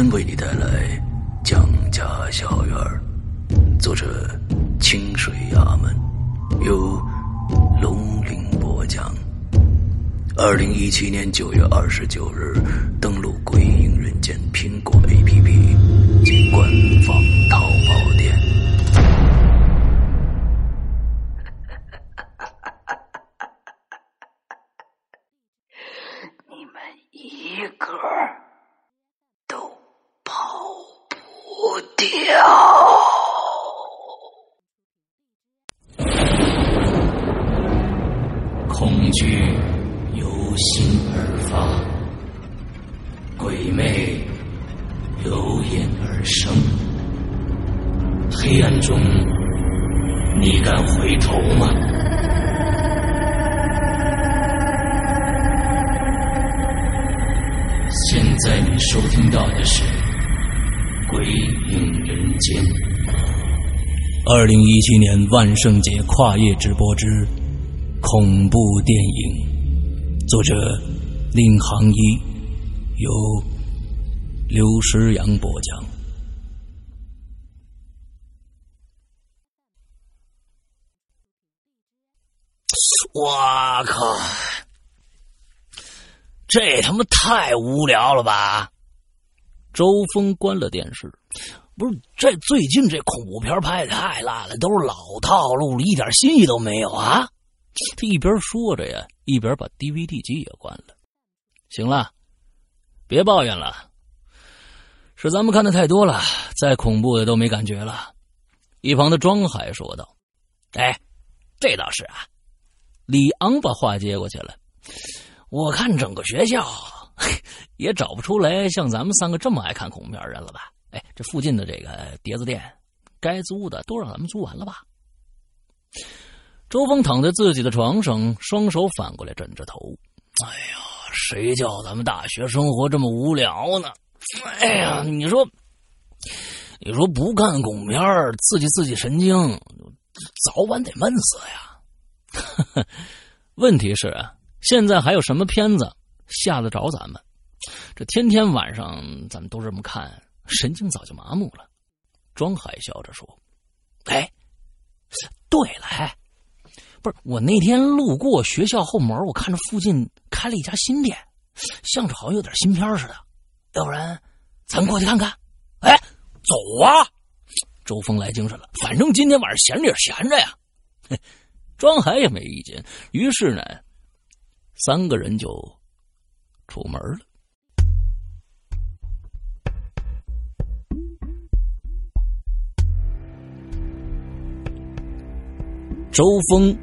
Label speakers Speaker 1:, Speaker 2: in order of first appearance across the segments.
Speaker 1: 天为你带来蒋家小院作者清水衙门，由龙鳞播讲。二零一七年九月二十九日，登录《鬼影人间》苹果 APP 及官方淘二零一七年万圣节跨夜直播之恐怖电影。作者：令行一，由刘诗阳播讲。
Speaker 2: 我靠！这他妈太无聊了吧！
Speaker 1: 周峰关了电视，
Speaker 2: 不是这最近这恐怖片拍的太烂了，都是老套路了，一点新意都没有啊！
Speaker 1: 他一边说着呀，一边把 DVD 机也关了。行了，别抱怨了，是咱们看的太多了，再恐怖的都没感觉了。一旁的庄海说道：“
Speaker 2: 哎，这倒是啊。”
Speaker 1: 李昂把话接过去了：“
Speaker 2: 我看整个学校
Speaker 1: 也找不出来像咱们三个这么爱看恐怖片人了吧？哎，这附近的这个碟子店，该租的都让咱们租完了吧？”周峰躺在自己的床上，双手反过来枕着头。
Speaker 2: 哎呀，谁叫咱们大学生活这么无聊呢？哎呀，你说，你说不看恐怖片刺激刺激神经，早晚得闷死
Speaker 1: 呀。问题是，现在还有什么片子吓得着咱们？这天天晚上咱们都这么看，神经早就麻木了。庄海笑着说：“
Speaker 2: 哎，对了，哎。”
Speaker 1: 不是我那天路过学校后门，我看着附近开了一家新店，像是好像有点新片似的。要不然，咱过去看看？
Speaker 2: 哎，走啊！
Speaker 1: 周峰来精神了，反正今天晚上闲着也闲着呀。庄海也没意见，于是呢，三个人就出门了。周峰。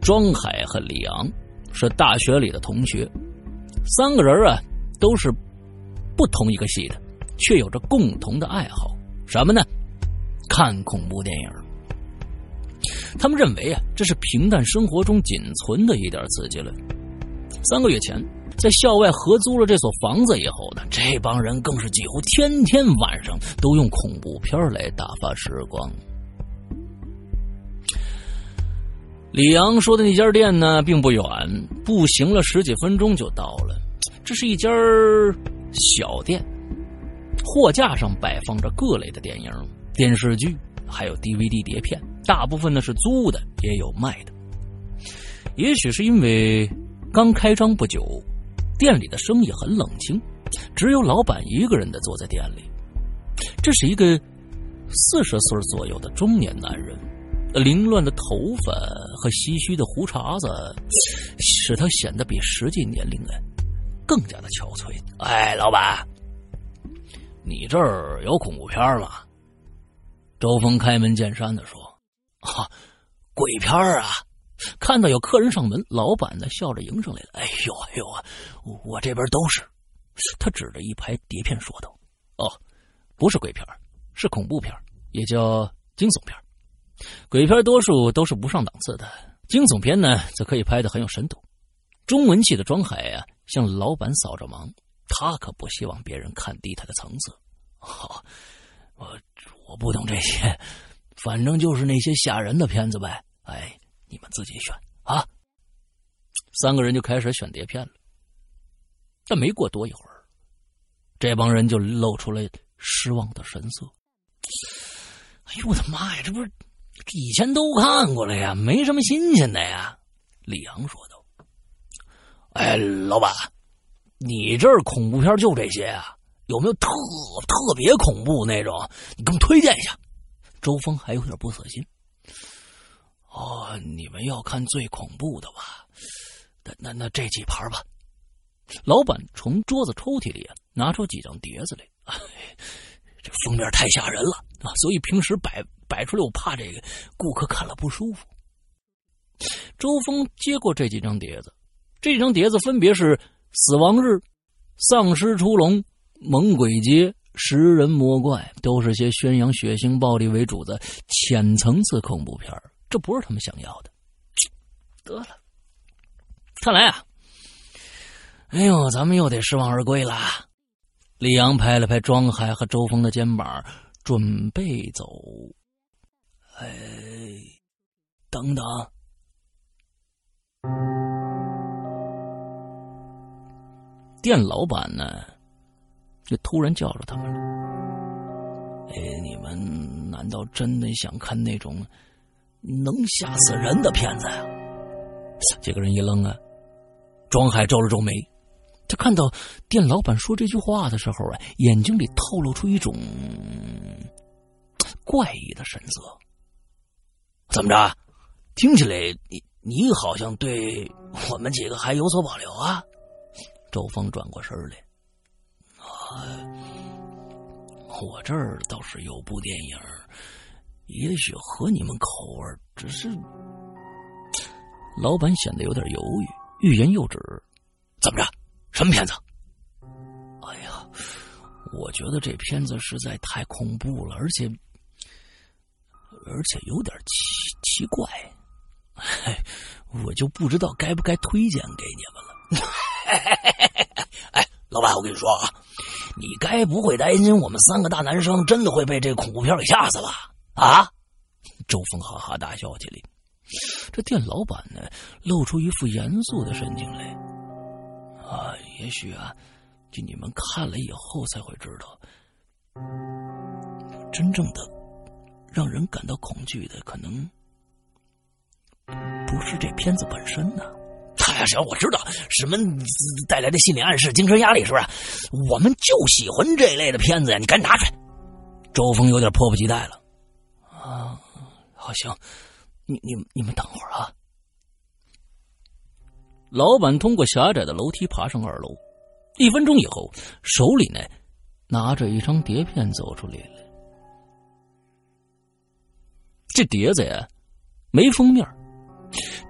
Speaker 1: 庄海和李昂是大学里的同学，三个人啊都是不同一个系的，却有着共同的爱好，什么呢？看恐怖电影。他们认为啊，这是平淡生活中仅存的一点刺激了。三个月前，在校外合租了这所房子以后呢，这帮人更是几乎天天晚上都用恐怖片来打发时光。李阳说的那家店呢，并不远，步行了十几分钟就到了。这是一家小店，货架上摆放着各类的电影、电视剧，还有 DVD 碟片，大部分呢是租的，也有卖的。也许是因为刚开张不久，店里的生意很冷清，只有老板一个人的坐在店里。这是一个四十岁左右的中年男人。凌乱的头发和唏嘘的胡茬子，使他显得比实际年龄啊更加的憔悴。
Speaker 2: 哎，老板，你这儿有恐怖片吗？
Speaker 1: 周峰开门见山的说：“
Speaker 2: 啊，鬼片啊！
Speaker 1: 看到有客人上门，老板呢笑着迎上来了。哎呦哎呦啊，我这边都是。他指着一排碟片说道：“哦，不是鬼片，是恐怖片，也叫惊悚片。鬼片多数都是不上档次的，惊悚片呢则可以拍的很有深度。”中文系的庄海呀，向老板扫着忙，他可不希望别人看低他的层次。好，我我不懂这些，反正就是那些吓人的片子呗。哎。你们自己选啊！三个人就开始选碟片了。但没过多一会儿，这帮人就露出了失望的神色。哎呦我的妈呀！这不是以前都看过了呀，没什么新鲜的呀。李阳说道：“哎，老板，你这儿恐怖片就这些啊？有没有特特别恐怖那种？你给我推荐一下。”周峰还有点不死心。哦，你们要看最恐怖的吧？那那那这几盘吧。老板从桌子抽屉里拿出几张碟子来。这封面太吓人了啊，所以平时摆摆出来，我怕这个顾客看了不舒服。周峰接过这几张碟子，这张碟子分别是《死亡日》《丧尸出笼》《猛鬼街》《食人魔怪》，都是些宣扬血腥暴力为主的浅层次恐怖片这不是他们想要的。得了，看来啊，哎呦，咱们又得失望而归了。李阳拍了拍庄海和周峰的肩膀，准备走。哎，等等！店老板呢，就突然叫住他们了。哎，你们难道真的想看那种？能吓死人的片子呀！几个人一愣啊。庄海皱了皱眉，他看到店老板说这句话的时候啊，眼睛里透露出一种怪异的神色。怎么着？听起来你你好像对我们几个还有所保留啊？周峰转过身来，啊，我这儿倒是有部电影。也许合你们口味，只是老板显得有点犹豫，欲言又止。怎么着？什么片子？哎呀，我觉得这片子实在太恐怖了，而且而且有点奇奇怪，我就不知道该不该推荐给你们了。哎，老板，我跟你说啊，你该不会担心我们三个大男生真的会被这恐怖片给吓死吧？啊！周峰哈哈大笑起来。这店老板呢，露出一副严肃的神情来。啊，也许啊，就你们看了以后才会知道，真正的让人感到恐惧的，可能不是这片子本身呢。呀，行，我知道什么带来的心理暗示、精神压力，是不是？我们就喜欢这类的片子呀！你赶紧拿出来。周峰有点迫不及待了。啊，好行，你、你、你们等会儿啊！老板通过狭窄的楼梯爬上二楼，一分钟以后，手里呢拿着一张碟片走出来了。这碟子呀，没封面，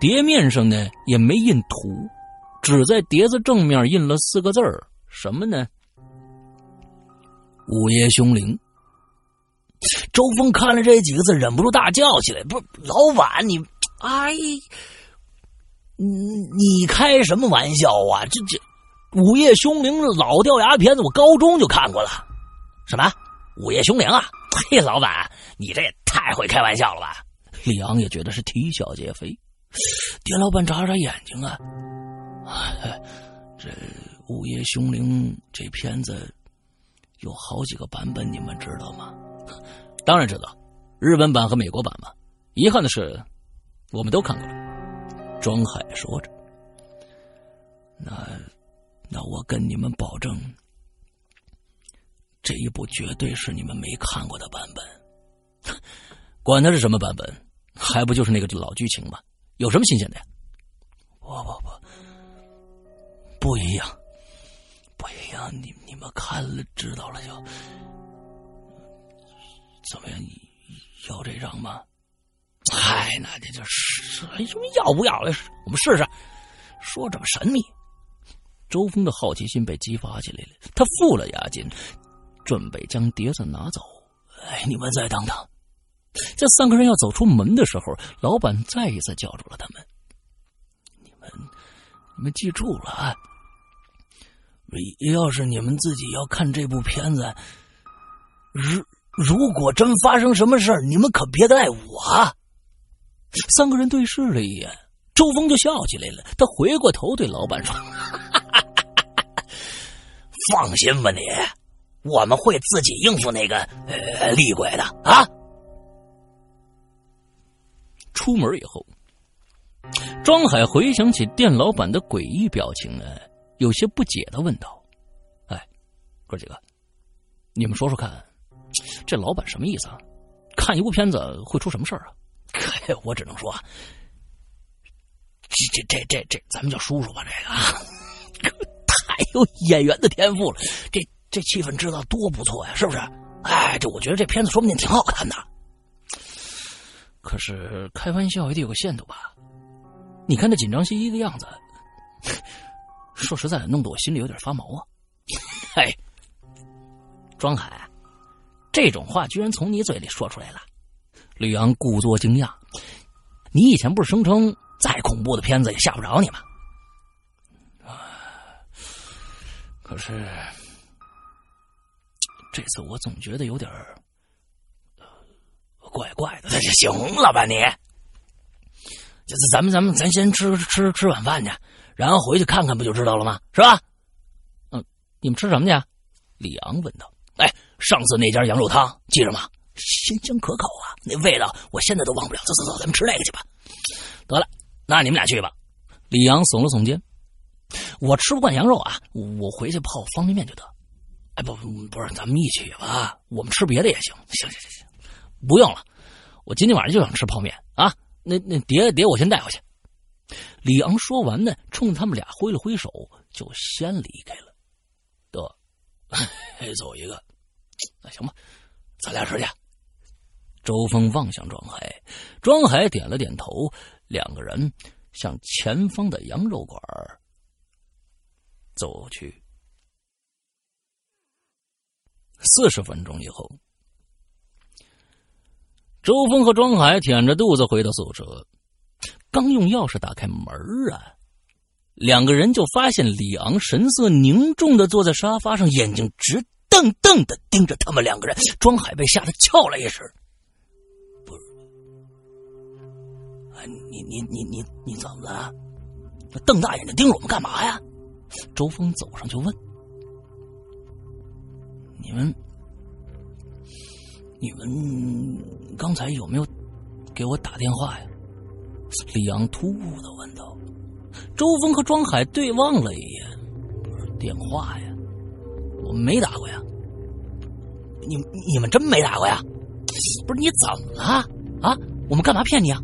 Speaker 1: 碟面上呢也没印图，只在碟子正面印了四个字儿，什么呢？午夜凶铃。周峰看了这几个字，忍不住大叫起来：“不是老板，你，哎，你你开什么玩笑啊？这这，午夜凶铃老掉牙片子，我高中就看过了。什么午夜凶铃啊？嘿，老板，你这太会开玩笑了吧？”李昂也觉得是啼笑皆非。店老板眨眨眼睛啊，这午夜凶铃这片子有好几个版本，你们知道吗？当然知道，日本版和美国版嘛。遗憾的是，我们都看过了。庄海说着：“那，那我跟你们保证，这一部绝对是你们没看过的版本。管它是什么版本，还不就是那个老剧情吗？有什么新鲜的呀？不不不，不一样，不一样。你你们看了知道了就。”怎么样？你要这张吗？嗨，哎，那这就是什么要不要？我们试试。说这么神秘，周峰的好奇心被激发起来了。他付了押金，准备将碟子拿走。哎，你们再等等。这三个人要走出门的时候，老板再一次叫住了他们：“你们，你们记住了啊！要是你们自己要看这部片子，如如果真发生什么事你们可别赖我。”三个人对视了一眼，周峰就笑起来了。他回过头对老板说：“放心吧，你，我们会自己应付那个呃厉鬼的啊。”出门以后，庄海回想起店老板的诡异表情呢，有些不解的问道：“哎，哥几个，你们说说看，这老板什么意思啊？看一部片子会出什么事儿啊？” 我只能说，这这这这这，咱们叫叔叔吧，这个 太有演员的天赋了，这这气氛制造多不错呀，是不是？哎，这我觉得这片子说不定挺好看的。可是开玩笑也得有个限度吧？你看这紧张兮兮的样子，说实在的，弄得我心里有点发毛啊！嘿，庄海，这种话居然从你嘴里说出来了。吕阳故作惊讶：“你以前不是声称再恐怖的片子也吓不着你吗？”可是这次我总觉得有点怪怪的。行了吧你？就是咱们咱们咱先吃吃吃晚饭去，然后回去看看不就知道了吗？是吧？嗯，你们吃什么去？李昂问道。哎，上次那家羊肉汤记着吗？鲜香可口啊，那味道我现在都忘不了。走走走，咱们吃那个去吧。得了，那你们俩去吧。李阳耸了耸肩，我吃不惯羊肉啊，我回去泡方便面就得。哎，不不不是，咱们一起吧。我们吃别的也行。行行行行，不用了，我今天晚上就想吃泡面啊。那那碟碟我先带回去。李昂说完呢，冲他们俩挥了挥手，就先离开了。得，走一个，那行吧，咱俩吃去。周峰望向庄海，庄海点了点头，两个人向前方的羊肉馆走去。四十分钟以后，周峰和庄海舔着肚子回到宿舍，刚用钥匙打开门啊，两个人就发现李昂神色凝重的坐在沙发上，眼睛直瞪瞪的盯着他们两个人。庄海被吓得叫了一声。你你你你你怎么了？瞪大眼睛盯着我们干嘛呀？周峰走上就问：“你们，你们刚才有没有给我打电话呀？”李阳突兀的问道。周峰和庄海对望了一眼：“电话呀，我没打过呀。你你们真没打过呀？不是你怎么了啊？我们干嘛骗你啊？”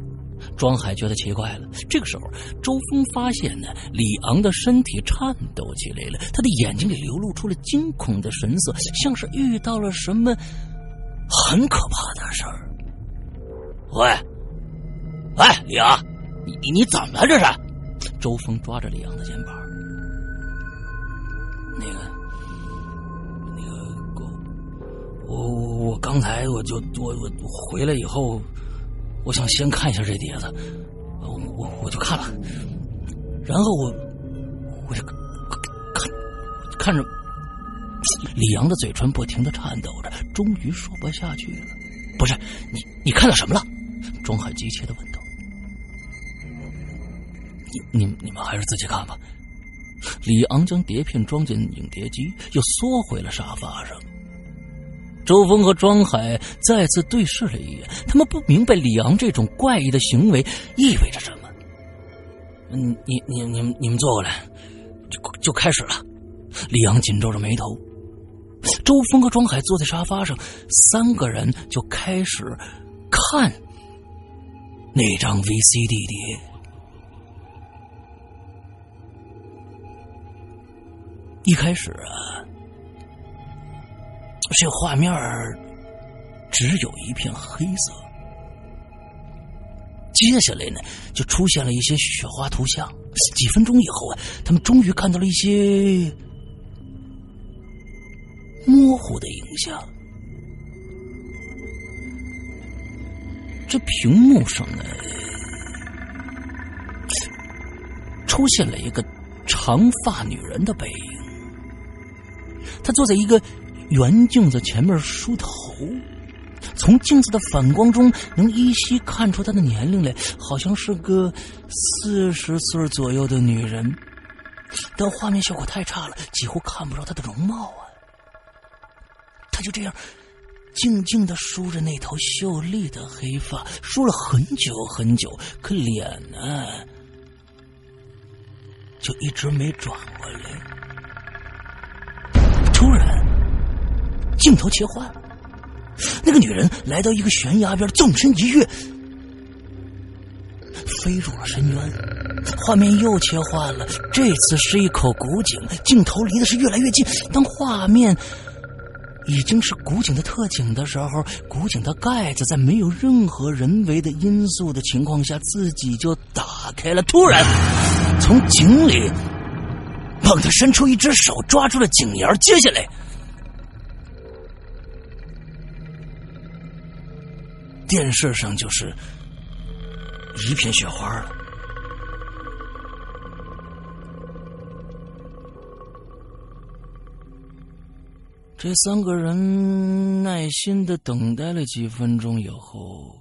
Speaker 1: 庄海觉得奇怪了。这个时候，周峰发现呢，李昂的身体颤抖起来了，他的眼睛里流露出了惊恐的神色，像是遇到了什么很可怕的事儿。喂，喂，李阳，你你怎么了？这是？周峰抓着李阳的肩膀。那个，那个，我我我刚才我就我我回来以后。我想先看一下这碟子，我我我就看了，然后我我就看看着李阳的嘴唇不停的颤抖着，终于说不下去了。不是你你看到什么了？庄海急切的问道。你你你们还是自己看吧。李昂将碟片装进影碟机，又缩回了沙发上。周峰和庄海再次对视了一眼，他们不明白李昂这种怪异的行为意味着什么。嗯，你、你、你们、你们坐过来，就就开始了。李昂紧皱着眉头。周峰和庄海坐在沙发上，三个人就开始看那张 VCD 碟。一开始啊。这画面只有一片黑色，接下来呢，就出现了一些雪花图像。几分钟以后啊，他们终于看到了一些模糊的影像。这屏幕上呢，出现了一个长发女人的背影。她坐在一个圆镜子前面梳头。从镜子的反光中，能依稀看出她的年龄来，好像是个四十岁左右的女人。但画面效果太差了，几乎看不着她的容貌啊。他就这样静静的梳着那头秀丽的黑发，梳了很久很久，可脸呢，就一直没转过来。突然，镜头切换。那个女人来到一个悬崖边，纵身一跃，飞入了深渊。画面又切换了，这次是一口古井，镜头离的是越来越近。当画面已经是古井的特警的时候，古井的盖子在没有任何人为的因素的情况下，自己就打开了。突然，从井里猛地伸出一只手，抓住了井沿。接下来。电视上就是一片雪花了。这三个人耐心的等待了几分钟以后，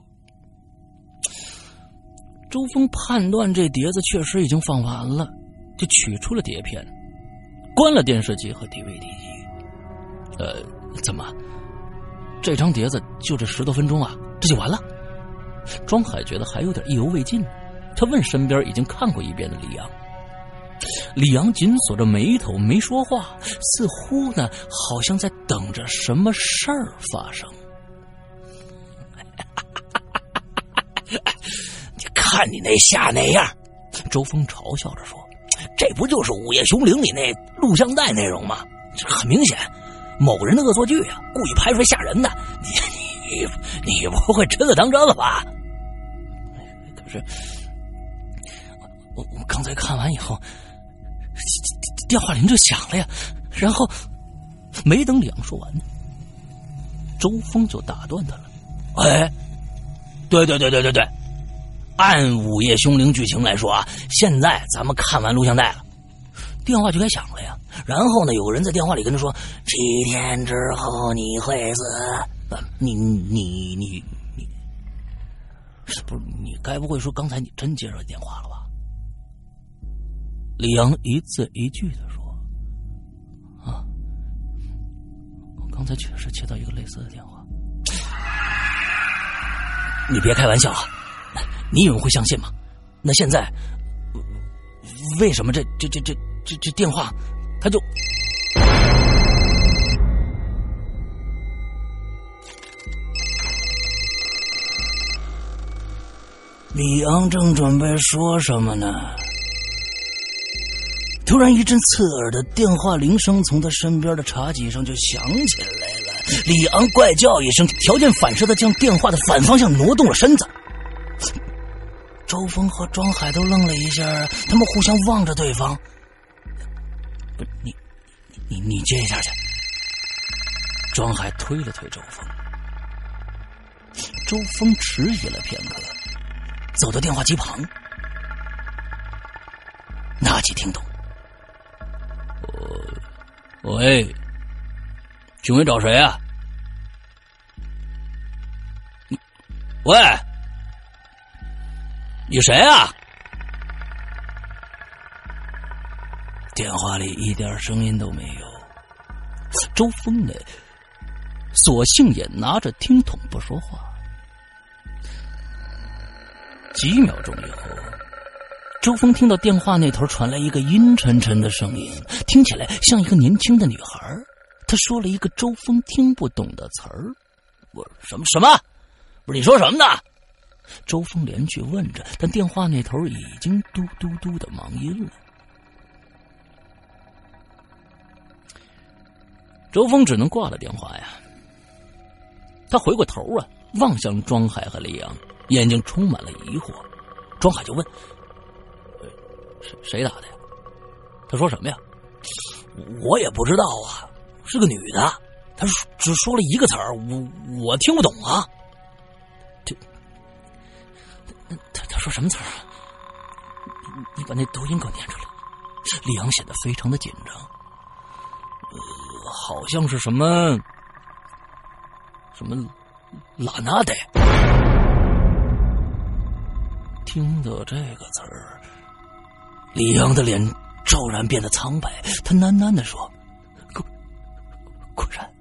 Speaker 1: 周峰判断这碟子确实已经放完了，就取出了碟片，关了电视机和 DVD 机。呃，怎么？这张碟子就这十多分钟啊？这就完了。庄海觉得还有点意犹未尽，他问身边已经看过一遍的李阳。李阳紧锁着眉头没说话，似乎呢好像在等着什么事儿发生。你看你那吓那样，周峰嘲笑着说：“这不就是《午夜凶铃》里那录像带内容吗？这很明显，某人的恶作剧啊，故意拍出来吓人的。”你。你你不会真的当真了吧？可是我我刚才看完以后，电话铃就响了呀。然后没等李阳说完呢，周峰就打断他了。哎，对对对对对对，按《午夜凶铃》剧情来说啊，现在咱们看完录像带了，电话就该响了呀。然后呢，有个人在电话里跟他说：“七天之后你会死。”你你你你，不是你该不会说刚才你真接着电话了吧？李阳一字一句的说：“啊，我刚才确实接到一个类似的电话。”你别开玩笑啊！你以为会相信吗？那现在为什么这这这这这这电话他就？李昂正准备说什么呢？突然，一阵刺耳的电话铃声从他身边的茶几上就响起来了。李昂怪叫一声，条件反射的将电话的反方向挪动了身子。周峰和庄海都愣了一下，他们互相望着对方。不，你，你，你接一下去。庄海推了推周峰，周峰迟疑了片刻。走到电话机旁，拿起听筒。喂，请问找谁啊？喂，你谁啊？电话里一点声音都没有。周峰呢？索性也拿着听筒不说话。几秒钟以后，周峰听到电话那头传来一个阴沉沉的声音，听起来像一个年轻的女孩。她说了一个周峰听不懂的词儿：“我什么什么？不是你说什么呢？”周峰连续问着，但电话那头已经嘟嘟嘟的忙音了。周峰只能挂了电话呀。他回过头啊，望向庄海和李阳。眼睛充满了疑惑。庄海就问：“谁谁打的呀？”他说什么呀？我也不知道啊，是个女的。她只说了一个词儿，我我听不懂啊。这，他他说什么词儿啊？你把那读音给我念出来。李阳显得非常的紧张，呃，好像是什么什么拉纳的。听到这个词儿，李阳的脸骤然变得苍白，他喃喃的说：“果果然，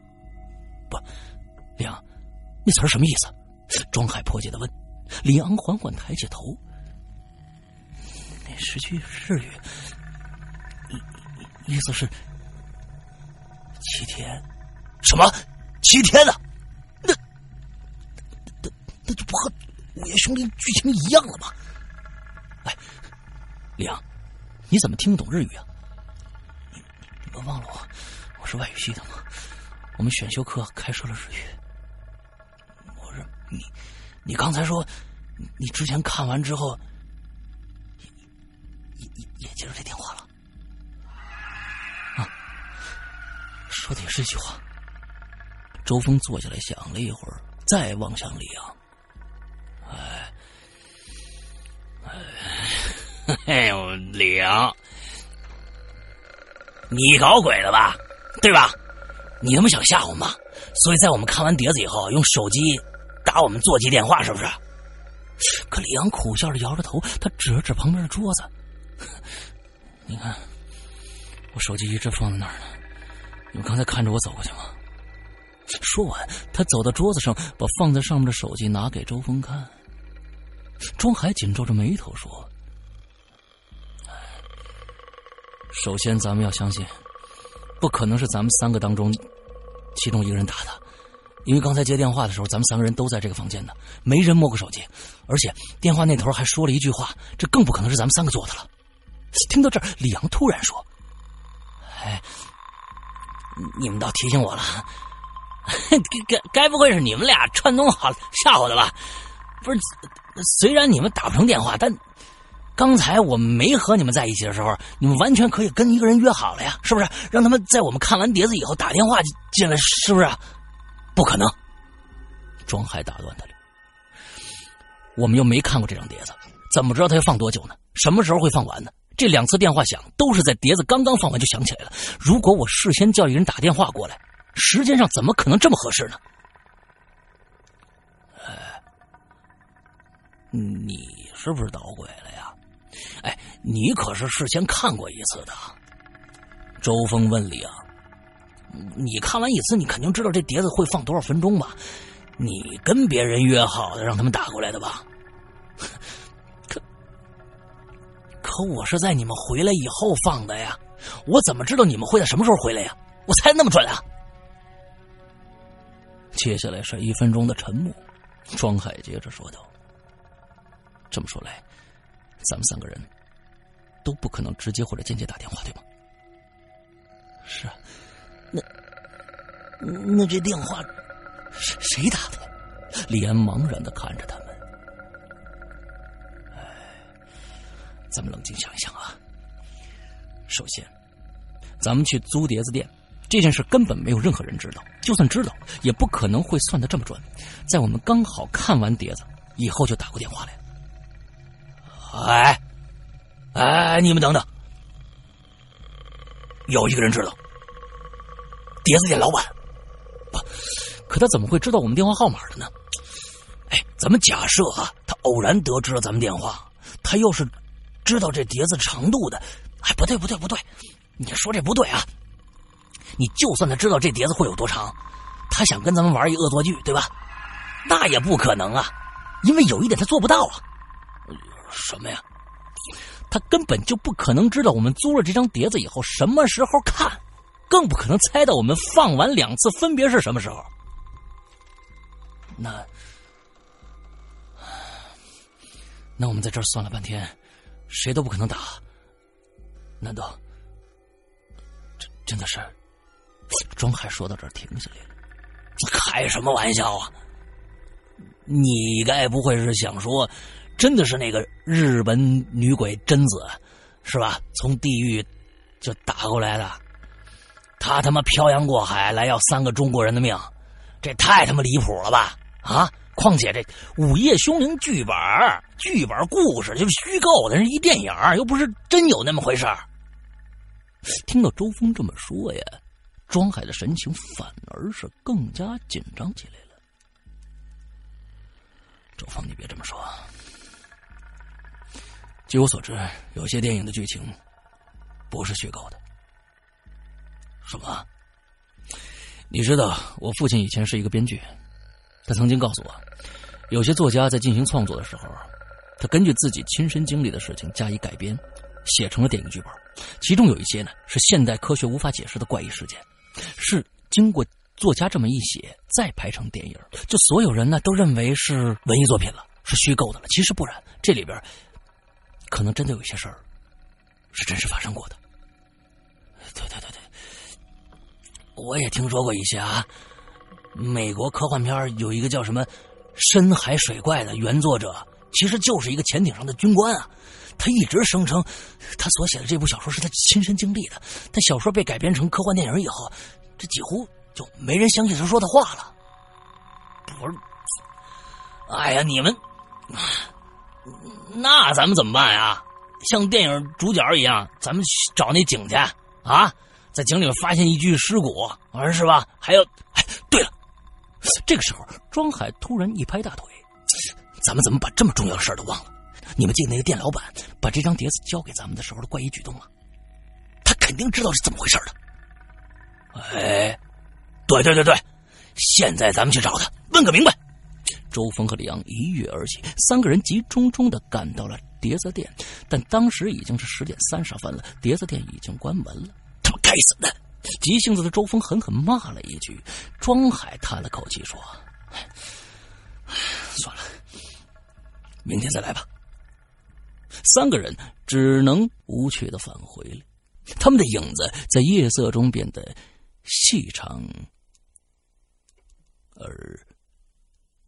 Speaker 1: 不，李阳，那词儿什么意思？”庄海迫切的问。李阳缓缓抬起头，那是句日语。意思是七天，什么七天呢？那那那就不和《午夜凶铃》剧情一样了吗？哎，李阳，你怎么听不懂日语啊？你你们忘了我，我是外语系的吗？我们选修课开设了日语。我说你，你刚才说你之前看完之后，也也也也接着这电话了啊。说的也是一句话。周峰坐下来想了一会儿，再望向李阳。哎，呦，李阳，你搞鬼了吧？对吧？你他妈想吓我们？所以在我们看完碟子以后，用手机打我们座机电话，是不是？可李阳苦笑着摇着头，他指了指旁边的桌子。你看，我手机一直放在那儿呢。你们刚才看着我走过去吗？说完，他走到桌子上，把放在上面的手机拿给周峰看。庄海紧皱着眉头说：“首先，咱们要相信，不可能是咱们三个当中其中一个人打的，因为刚才接电话的时候，咱们三个人都在这个房间呢，没人摸过手机，而且电话那头还说了一句话，这更不可能是咱们三个做的了。”听到这儿，李阳突然说：“哎。”你们倒提醒我了，该该不会是你们俩串通好吓我的吧？不是，虽然你们打不成电话，但刚才我们没和你们在一起的时候，你们完全可以跟一个人约好了呀，是不是？让他们在我们看完碟子以后打电话进来，是不是？不可能！庄海打断他了，我们又没看过这张碟子，怎么知道他要放多久呢？什么时候会放完呢？这两次电话响都是在碟子刚刚放完就响起来了。如果我事先叫一人打电话过来，时间上怎么可能这么合适呢？哎，你是不是捣鬼了呀？哎，你可是事先看过一次的。周峰问李阳：“你看完一次，你肯定知道这碟子会放多少分钟吧？你跟别人约好的，让他们打过来的吧？” 可我是在你们回来以后放的呀，我怎么知道你们会在什么时候回来呀？我猜那么准啊！接下来是一分钟的沉默，庄海接着说道：“这么说来，咱们三个人都不可能直接或者间接打电话，对吗？”“是啊，那那这电话谁谁打的？”李安茫然的看着他们。咱们冷静想一想啊。首先，咱们去租碟子店这件事根本没有任何人知道，就算知道，也不可能会算的这么准。在我们刚好看完碟子以后就打过电话来。哎，哎，你们等等，有一个人知道，碟子店老板。不，可他怎么会知道我们电话号码的呢？哎，咱们假设啊，他偶然得知了咱们电话，他又是。知道这碟子长度的，哎，不对不对不对，你说这不对啊！你就算他知道这碟子会有多长，他想跟咱们玩一恶作剧，对吧？那也不可能啊，因为有一点他做不到啊。什么呀？他根本就不可能知道我们租了这张碟子以后什么时候看，更不可能猜到我们放完两次分别是什么时候。那，那我们在这儿算了半天。谁都不可能打，难道真真的是？庄海说到这儿停下来了，开什么玩笑啊？你该不会是想说，真的是那个日本女鬼贞子，是吧？从地狱就打过来的，他他妈漂洋过海来要三个中国人的命，这太他妈离谱了吧？啊！况且这《午夜凶铃》剧本、剧本故事就是虚构的，是一电影，又不是真有那么回事听到周峰这么说呀，庄海的神情反而是更加紧张起来了。周峰，你别这么说。据我所知，有些电影的剧情不是虚构的。什么？你知道，我父亲以前是一个编剧，他曾经告诉我，有些作家在进行创作的时候，他根据自己亲身经历的事情加以改编，写成了电影剧本。其中有一些呢，是现代科学无法解释的怪异事件，是经过作家这么一写，再拍成电影，就所有人呢都认为是文艺作品了，是虚构的了。其实不然，这里边。可能真的有一些事儿是真实发生过的。对对对对，我也听说过一些啊。美国科幻片有一个叫什么《深海水怪》的原作者，其实就是一个潜艇上的军官啊。他一直声称他所写的这部小说是他亲身经历的，但小说被改编成科幻电影以后，这几乎就没人相信他说的话了。不是，哎呀，你们。那咱们怎么办呀？像电影主角一样，咱们去找那井去啊，在井里面发现一具尸骨，是吧？还有，哎，对了，这个时候，庄海突然一拍大腿：“咱们怎么把这么重要的事儿都忘了？你们记得那个店老板把这张碟子交给咱们的时候的怪异举动吗？他肯定知道是怎么回事的。哎，对对对对，现在咱们去找他，问个明白。”周峰和李阳一跃而起，三个人急匆匆的赶到了碟子店，但当时已经是十点三十分了，碟子店已经关门了。他妈该死的！急性子的周峰狠狠骂了一句。庄海叹了口气说：“算了，明天再来吧。”三个人只能无趣的返回了。他们的影子在夜色中变得细长而。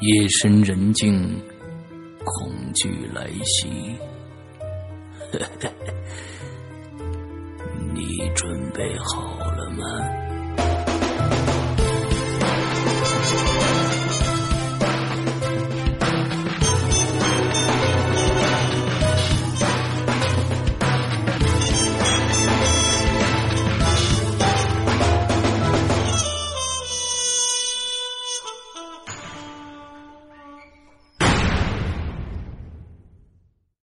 Speaker 3: 夜深人静恐惧来袭。你准备好了吗？